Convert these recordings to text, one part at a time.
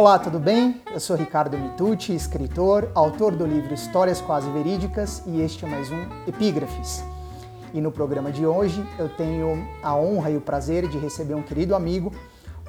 Olá, tudo bem? Eu sou Ricardo Mitucci, escritor, autor do livro Histórias Quase Verídicas e este é mais um Epígrafes. E no programa de hoje eu tenho a honra e o prazer de receber um querido amigo,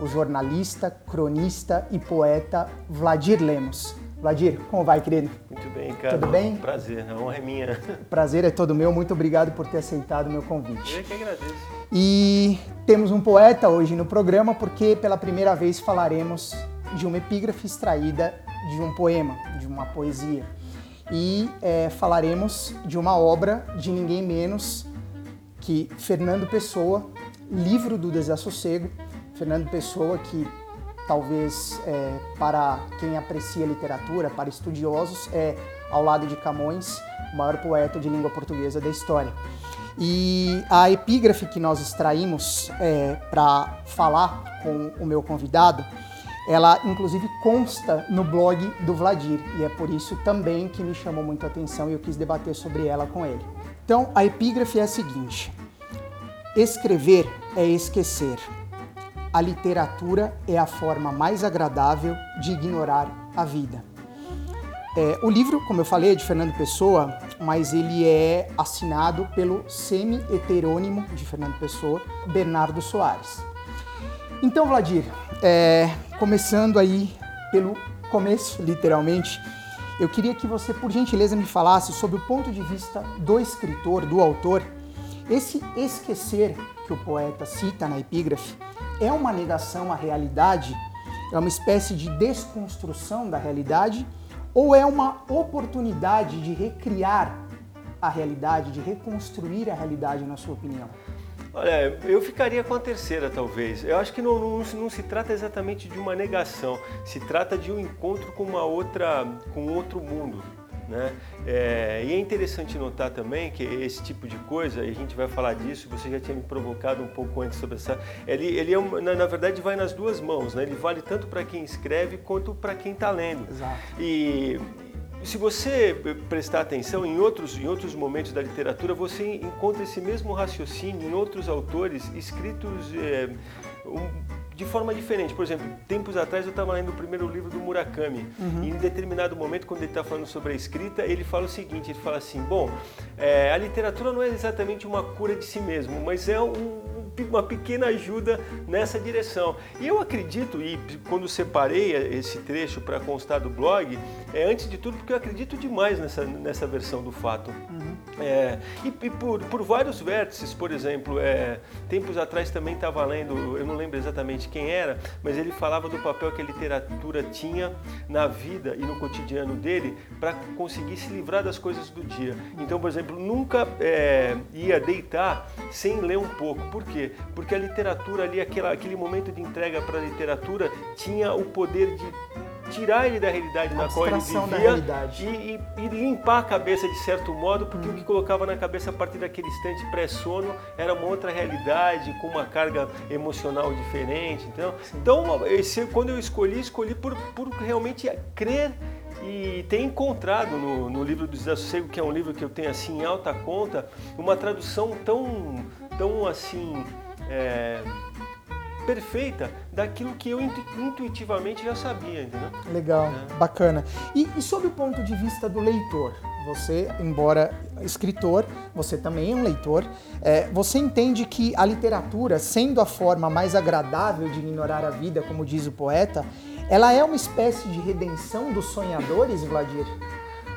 o jornalista, cronista e poeta Vladir Lemos. Vladir, como vai, querido? Muito bem, cara. Tudo bem? Prazer, a honra é minha. Prazer é todo meu, muito obrigado por ter aceitado o meu convite. Eu que agradeço. E temos um poeta hoje no programa porque pela primeira vez falaremos de uma epígrafe extraída de um poema, de uma poesia. E é, falaremos de uma obra de ninguém menos que Fernando Pessoa, Livro do Desassossego. Fernando Pessoa, que talvez é, para quem aprecia literatura, para estudiosos, é, ao lado de Camões, o maior poeta de língua portuguesa da história. E a epígrafe que nós extraímos é, para falar com o meu convidado, ela inclusive consta no blog do Vladir e é por isso também que me chamou muito a atenção e eu quis debater sobre ela com ele. Então, a epígrafe é a seguinte: Escrever é esquecer. A literatura é a forma mais agradável de ignorar a vida. É, o livro, como eu falei, é de Fernando Pessoa, mas ele é assinado pelo semi-heterônimo de Fernando Pessoa, Bernardo Soares. Então, Vladir, é, começando aí pelo começo, literalmente, eu queria que você, por gentileza, me falasse sobre o ponto de vista do escritor, do autor, esse esquecer que o poeta cita na epígrafe é uma negação à realidade, é uma espécie de desconstrução da realidade? Ou é uma oportunidade de recriar a realidade, de reconstruir a realidade, na sua opinião? Olha, eu ficaria com a terceira, talvez. Eu acho que não, não, não, se trata exatamente de uma negação, se trata de um encontro com uma outra, com outro mundo. Né? É, e é interessante notar também que esse tipo de coisa, e a gente vai falar disso, você já tinha me provocado um pouco antes sobre essa. Ele, ele é, na, na, verdade vai nas duas mãos, né? ele vale tanto para quem escreve quanto para quem está lendo. Exato. E se você prestar atenção em outros, em outros momentos da literatura, você encontra esse mesmo raciocínio em outros autores escritos. É, um, de forma diferente. Por exemplo, tempos atrás eu estava lendo o primeiro livro do Murakami uhum. e em determinado momento, quando ele está falando sobre a escrita, ele fala o seguinte: ele fala assim, bom, é, a literatura não é exatamente uma cura de si mesmo, mas é um, uma pequena ajuda nessa direção. E eu acredito, e quando separei esse trecho para constar do blog, é antes de tudo porque eu acredito demais nessa, nessa versão do fato. Uhum. É, e, e por, por, vários vértices, por exemplo, é, tempos atrás também estava lendo, eu não lembro exatamente quem era, mas ele falava do papel que a literatura tinha na vida e no cotidiano dele para conseguir se livrar das coisas do dia. Então, por exemplo, nunca é, ia deitar sem ler um pouco. Por quê? Porque a literatura ali, aquela, aquele momento de entrega para a literatura, tinha o poder de tirar ele da realidade na qual ele vivia e, e, e, limpar a cabeça de certo modo, porque hum. o que colocava na cabeça a partir daquele instante pré-sono era uma outra realidade, com uma carga emocional diferente. Então, então esse, quando eu escolhi, escolhi por, por realmente crer e ter encontrado no, no livro do Desassossego, que é um livro que eu tenho assim em alta conta, uma tradução tão, tão assim... É, perfeita daquilo que eu intuitivamente já sabia, entendeu? Legal, é. bacana. E, e sob o ponto de vista do leitor, você, embora escritor, você também é um leitor, é, você entende que a literatura, sendo a forma mais agradável de ignorar a vida, como diz o poeta, ela é uma espécie de redenção dos sonhadores, Vladir?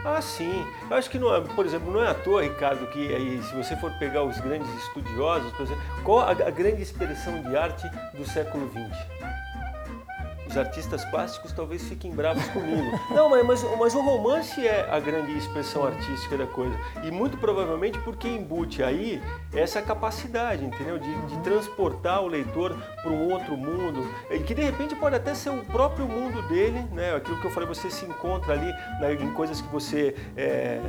Ah, sim. Eu acho que, não é, por exemplo, não é à toa, Ricardo, que aí, se você for pegar os grandes estudiosos, por exemplo, qual a, a grande expressão de arte do século XX? Os artistas plásticos talvez fiquem bravos comigo. Não, mas, mas, mas, o romance é a grande expressão artística da coisa. E muito provavelmente porque embute aí essa capacidade, entendeu? De, de transportar o leitor para um outro mundo, que de repente pode até ser o próprio mundo dele, né? Aquilo que eu falei, você se encontra ali né, em coisas que você é,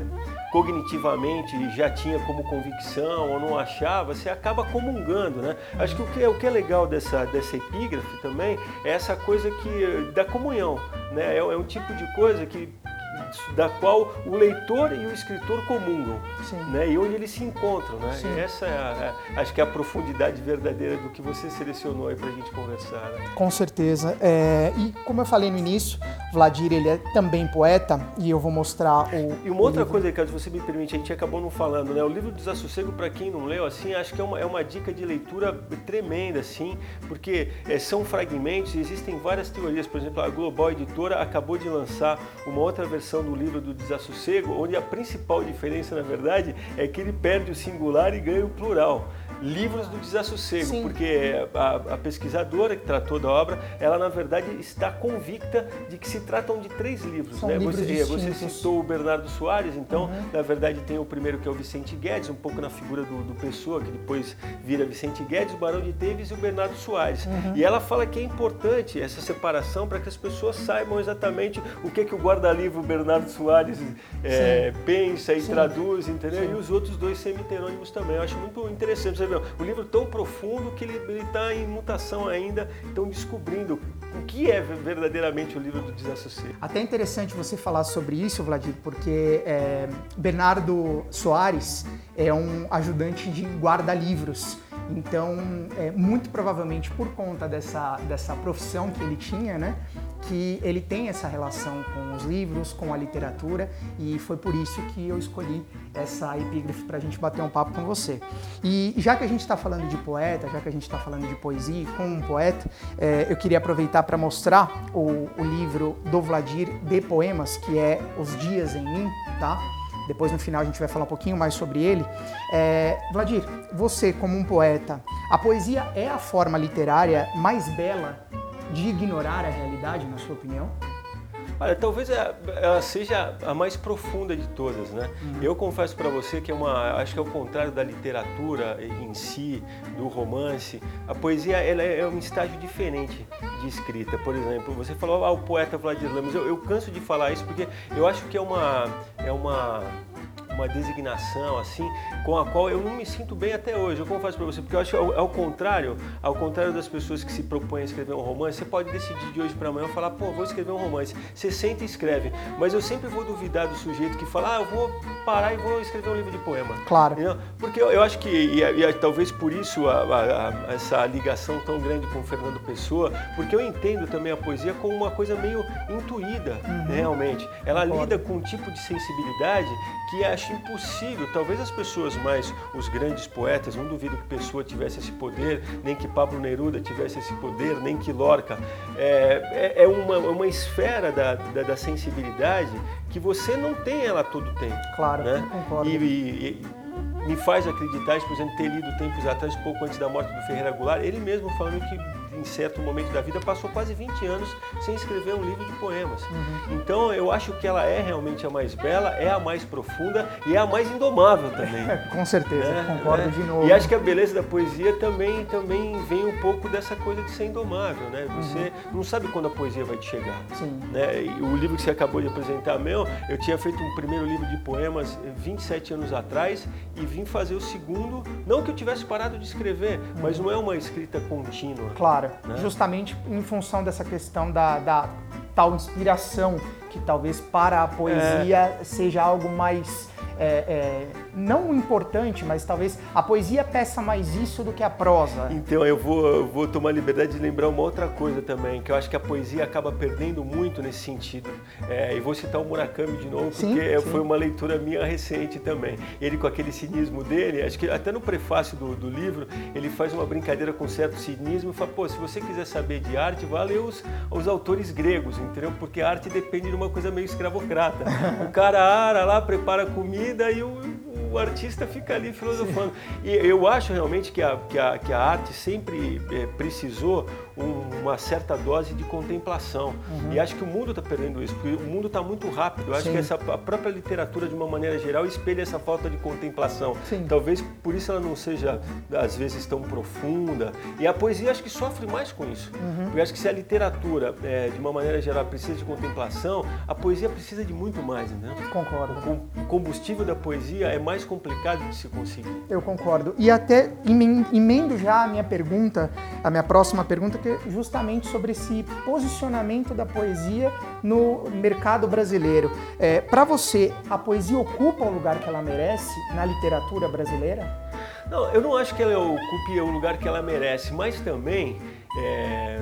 cognitivamente já tinha como convicção ou não achava, você acaba comungando, né? Acho que o que é, o que é legal dessa, dessa epígrafe também é essa coisa que da comunhão, né? É, é um tipo de coisa que da qual o leitor e o escritor comungam, Sim. né? E onde eles se encontram, né? Sim. Essa é a, a, acho que é a profundidade verdadeira do que você selecionou aí para a gente conversar. Né? Com certeza. É, e como eu falei no início, Vladir ele é também poeta e eu vou mostrar o. E uma outra livro. coisa, Ricardo, se você me permite, a gente acabou não falando, né? O livro Desassossego, para quem não leu, assim, acho que é uma, é uma dica de leitura tremenda, assim, porque é, são fragmentos existem várias teorias. Por exemplo, a Global Editora acabou de lançar uma outra versão do livro do Desassossego, onde a principal diferença, na verdade, é que ele perde o singular e ganha o plural livros do desassossego, Sim. porque a, a, pesquisadora que tratou da obra, ela na verdade está convicta de que se tratam de três livros. São né? livros você, você, citou o Bernardo Soares, então uhum. na verdade tem o primeiro que é o Vicente Guedes, um pouco na figura do, do Pessoa, que depois vira Vicente Guedes, o Barão de Teves e o Bernardo Soares. Uhum. E ela fala que é importante essa separação para que as pessoas saibam exatamente o que, que o guarda-livro Bernardo Soares é, pensa e Sim. traduz, entendeu? Sim. E os outros dois semiterônimos também. Eu acho muito interessante você o livro tão profundo que ele está em mutação ainda, estão descobrindo o que é verdadeiramente o livro do desassossego. Até interessante você falar sobre isso, Vladir, porque é, Bernardo Soares é um ajudante de guarda-livros. Então, é, muito provavelmente por conta dessa, dessa profissão que ele tinha, né, que ele tem essa relação com os livros, com a literatura, e foi por isso que eu escolhi essa epígrafe para a gente bater um papo com você. E já que a gente está falando de poeta, já que a gente está falando de poesia com um poeta, é, eu queria aproveitar para mostrar o, o livro do Vladir de poemas, que é Os Dias em Mim, tá? Depois no final a gente vai falar um pouquinho mais sobre ele. É, Vladir, você como um poeta, a poesia é a forma literária mais bela de ignorar a realidade, na sua opinião? Olha, talvez ela seja a mais profunda de todas, né? Uhum. Eu confesso para você que é uma, acho que é o contrário da literatura em si, do romance. A poesia ela é um estágio diferente de escrita. Por exemplo, você falou ah, o poeta Vladimir Lemos. Eu, eu canso de falar isso porque eu acho que é uma é uma uma designação assim com a qual eu não me sinto bem até hoje. Eu confesso para você, porque eu acho ao, ao, contrário, ao contrário das pessoas que se propõem a escrever um romance, você pode decidir de hoje para amanhã falar, pô, vou escrever um romance. Você senta e escreve, mas eu sempre vou duvidar do sujeito que fala, ah, eu vou parar e vou escrever um livro de poema. Claro. Entendeu? Porque eu, eu, acho que e, e, talvez por isso a, a, a, essa ligação tão grande com o Fernando Pessoa, porque eu entendo também a poesia como uma coisa meio intuída, uhum. né, realmente. Ela Concordo. lida com um tipo de sensibilidade que acho impossível. Talvez as pessoas mais, os grandes poetas, não duvido que Pessoa tivesse esse poder, nem que Pablo Neruda tivesse esse poder, nem que Lorca. É, é, é uma, uma esfera da, da, da, sensibilidade que você não tem ela todo o tempo. Claro, né? concordo. E, e, e me faz acreditar, por exemplo, ter lido tempos atrás, pouco antes da morte do Ferreira Goulart, ele mesmo falando que em certo momento da vida, passou quase 20 anos sem escrever um livro de poemas. Uhum. Então eu acho que ela é realmente a mais bela, é a mais profunda e é a mais indomável também. Com certeza, né? concordo né? de novo. E acho que a beleza da poesia também, também vem um pouco dessa coisa de ser indomável, né? Você uhum. não sabe quando a poesia vai te chegar. Sim. Né? E o livro que você acabou de apresentar, meu, eu tinha feito um primeiro livro de poemas 27 anos atrás e vim fazer o segundo, não que eu tivesse parado de escrever, uhum. mas não é uma escrita contínua. Claro, né? justamente em função dessa questão da, da tal inspiração que talvez para a poesia é. seja algo mais é, é, não importante, mas talvez a poesia peça mais isso do que a prosa. Então eu vou, eu vou tomar liberdade de lembrar uma outra coisa também, que eu acho que a poesia acaba perdendo muito nesse sentido. É, e vou citar o Murakami de novo, porque sim, sim. foi uma leitura minha recente também. Ele com aquele cinismo dele, acho que até no prefácio do, do livro, ele faz uma brincadeira com certo cinismo e fala, pô, se você quiser saber de arte, vá ler os, os autores gregos, entendeu? Porque a arte depende de uma coisa meio escravocrata. O cara ara lá, prepara comida, e o, o artista fica ali filosofando. Sim. E eu acho realmente que a, que a, que a arte sempre é, precisou um, uma certa dose de contemplação. Uhum. E acho que o mundo está perdendo isso, porque o mundo está muito rápido. Eu acho Sim. que essa, a própria literatura, de uma maneira geral, espelha essa falta de contemplação. Sim. Talvez por isso ela não seja, às vezes, tão profunda. E a poesia acho que sofre mais com isso. Uhum. Porque acho que se a literatura, é, de uma maneira geral, precisa de contemplação, a poesia precisa de muito mais, né? Concordo. O combustível da poesia é mais complicado de se conseguir. Eu concordo. E até emendo já a minha pergunta, a minha próxima pergunta, Justamente sobre esse posicionamento da poesia no mercado brasileiro. É, Para você, a poesia ocupa o lugar que ela merece na literatura brasileira? Não, eu não acho que ela ocupe o lugar que ela merece, mas também é,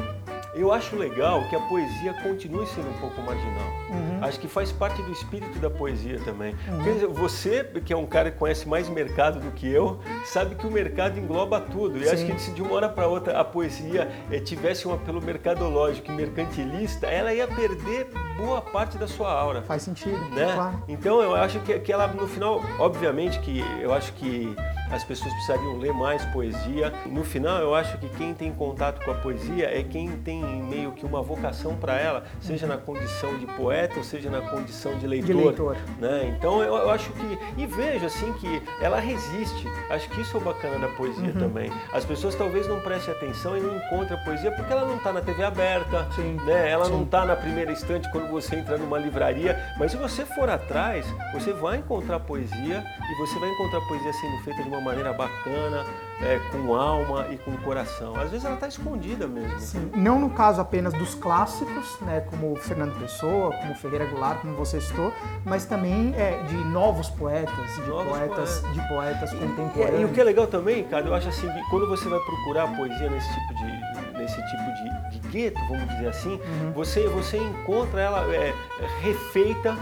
eu acho legal que a poesia continue sendo um pouco marginal. Uhum. Acho que faz parte do espírito da poesia também. Uhum. Porque você, que é um cara que conhece mais mercado do que eu, sabe que o mercado engloba tudo. E Sim. acho que se de uma hora para outra a poesia eh, tivesse um apelo mercadológico e mercantilista, ela ia perder boa parte da sua aura. Faz sentido, né? Claro. Então eu acho que, que ela, no final, obviamente que eu acho que as pessoas precisariam ler mais poesia. No final, eu acho que quem tem contato com a poesia é quem tem meio que uma vocação para ela, seja na condição de poeta ou seja na condição de leitor. De leitor. Né? Então, eu, eu, acho que. E vejo assim que ela resiste. Acho que isso é o bacana da poesia uhum. também. As pessoas talvez não prestem atenção e não encontrem a poesia porque ela não está na TV aberta, Sim. Né? ela Sim. não está na primeira estante quando você entra numa livraria. Mas se você for atrás, você vai encontrar poesia e você vai encontrar poesia sendo feita de uma maneira bacana, é, com alma e com coração. Às vezes ela está escondida mesmo. Sim. Não no caso apenas dos clássicos, né, como Fernando Pessoa, como Ferreira Goulart, como você citou, mas também é, de novos poetas, de novos poetas, poetas. de poetas contemporâneos. E, e, o que é legal também, cara, eu acho assim, que quando você vai procurar poesia nesse tipo de nesse tipo de, de gueto, vamos dizer assim, uhum. você você encontra ela é, refeita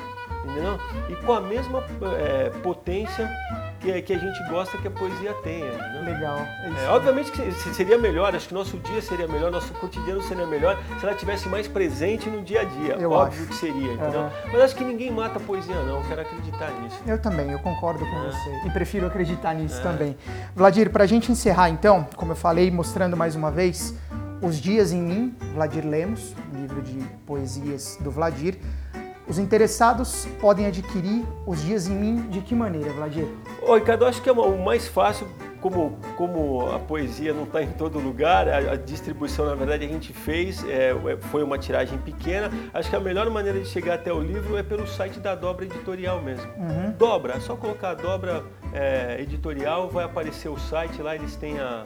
entendeu? E com a mesma é, potência que, que, a gente gosta que a poesia tenha. Né? Legal. É, obviamente que seria melhor, acho que nosso dia seria melhor, nosso cotidiano seria melhor se ela tivesse mais presente no dia a dia. Eu Óbvio acho. que seria, entendeu? Uhum. Mas acho que ninguém mata a poesia, não. Eu quero acreditar nisso. Eu também, eu concordo com é. você. E prefiro acreditar nisso é. também. Vladir, para a gente encerrar então, como eu falei, mostrando mais uma vez, Os Dias em Mim, Vladir Lemos, livro de poesias do Vladir. Os interessados podem adquirir os dias em mim de que maneira, Vladir? Oi, Ricardo, acho que é o mais fácil, como, como a poesia não está em todo lugar, a, a, distribuição, na verdade, a gente fez, é, é, foi uma tiragem pequena. Acho que a melhor maneira de chegar até o livro é pelo site da Dobra Editorial mesmo. Uhum. Dobra, é só colocar Dobra é, Editorial, vai aparecer o site, lá eles têm a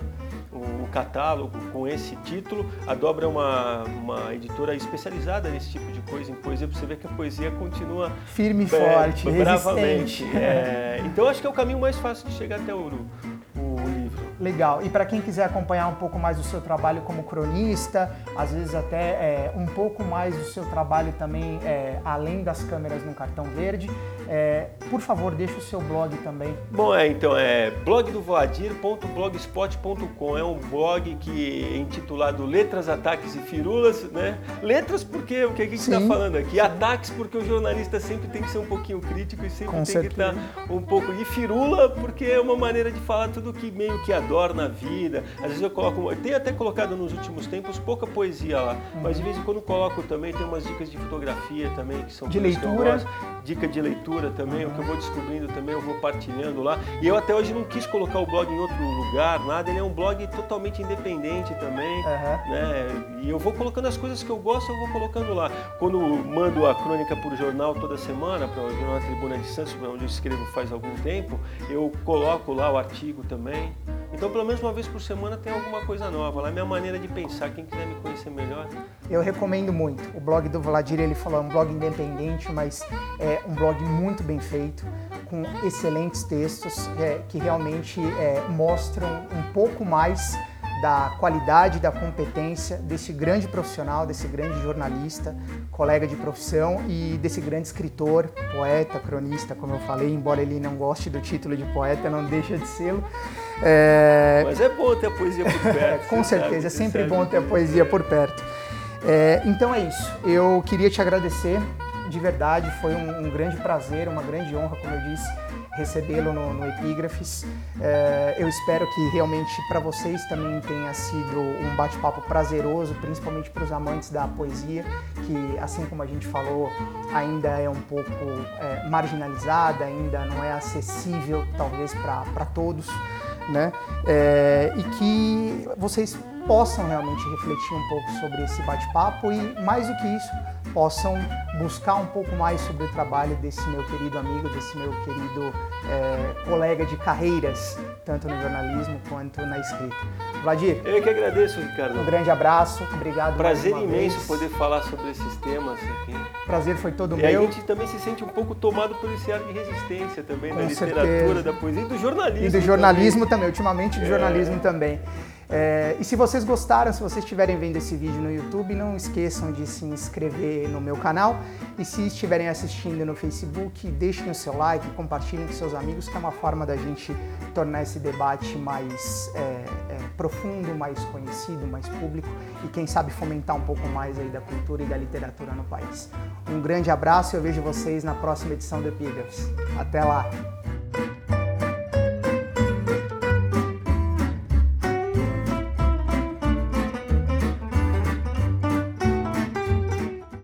o catálogo com esse título. A Dobra é uma, uma editora especializada nesse tipo de coisa, em poesia, para você ver que a poesia continua firme e forte, bravamente. É, então acho que é o caminho mais fácil de chegar até o, Legal. E para quem quiser acompanhar um pouco mais do seu trabalho como cronista, às vezes até é, um pouco mais do seu trabalho também é, além das câmeras no cartão verde, é, por favor, deixe o seu blog também. Bom, é, então é blogdovoadir.blogspot.com. É um blog que é intitulado Letras, Ataques e Firulas, né? Letras porque o que a gente está falando aqui, ataques porque o jornalista sempre tem que ser um pouquinho crítico e sempre Com tem certeza. que estar um pouco e firula porque é uma maneira de falar tudo que meio que adorna a vida. Às vezes eu coloco, eu tenho até colocado nos últimos tempos pouca poesia lá, uhum. mas de vez em quando coloco também, tem umas dicas de fotografia também que são de leitura, dica de leitura também, uhum. o que eu vou descobrindo também eu vou partilhando lá. E eu até hoje não quis colocar o blog em outro lugar, nada, ele é um blog totalmente independente também, uhum. né? E eu vou colocando as coisas que eu gosto, eu vou colocando lá. Quando mando a crônica por jornal toda semana, para o Jornal Tribuna de Santos, onde eu escrevo faz algum tempo, eu coloco lá o artigo também. Então, pelo menos uma vez por semana tem alguma coisa nova. Lá é minha maneira de pensar. Quem quiser me conhecer melhor. Eu recomendo muito. O blog do Vladir, ele falou, é um blog independente, mas é um blog muito bem feito, com excelentes textos é, que realmente é, mostram um pouco mais da qualidade, da competência desse grande profissional, desse grande jornalista, colega de profissão e desse grande escritor, poeta, cronista, como eu falei, embora ele não goste do título de poeta, não deixa de ser. É... Mas é bom ter a poesia por perto. Com certeza, sabe, é sempre bom ter a poesia por perto. É, então é isso. Eu queria te agradecer de verdade, foi um, um grande prazer, uma grande honra, como eu disse recebê-lo no, no Epígrafes. É, eu espero que realmente para vocês também tenha sido um bate-papo prazeroso, principalmente para os amantes da poesia, que assim como a gente falou, ainda é um pouco é, marginalizada, ainda não é acessível talvez para todos, né? É, e que vocês possam realmente refletir um pouco sobre esse bate-papo e, mais do que isso, possam buscar um pouco mais sobre o trabalho desse meu querido amigo, desse meu querido é, colega de carreiras, tanto no jornalismo quanto na escrita. Vladir. Eu que agradeço, Ricardo. Um grande abraço, obrigado. Prazer imenso vez. poder falar sobre esses temas aqui. Prazer foi todo e meu. E a gente também se sente um pouco tomado por esse ar de resistência também, Com da literatura, certeza. da poesia e do jornalismo. E do jornalismo também, também ultimamente do é. jornalismo também. É, e se vocês gostaram, se vocês estiverem vendo esse vídeo no YouTube, não esqueçam de se inscrever no meu canal. E se estiverem assistindo no Facebook, deixem o seu like, compartilhem com seus amigos, que é uma forma da gente tornar esse debate mais é, é, profundo, mais conhecido, mais público e quem sabe fomentar um pouco mais aí da cultura e da literatura no país. Um grande abraço e eu vejo vocês na próxima edição do Epígrafes. Até lá!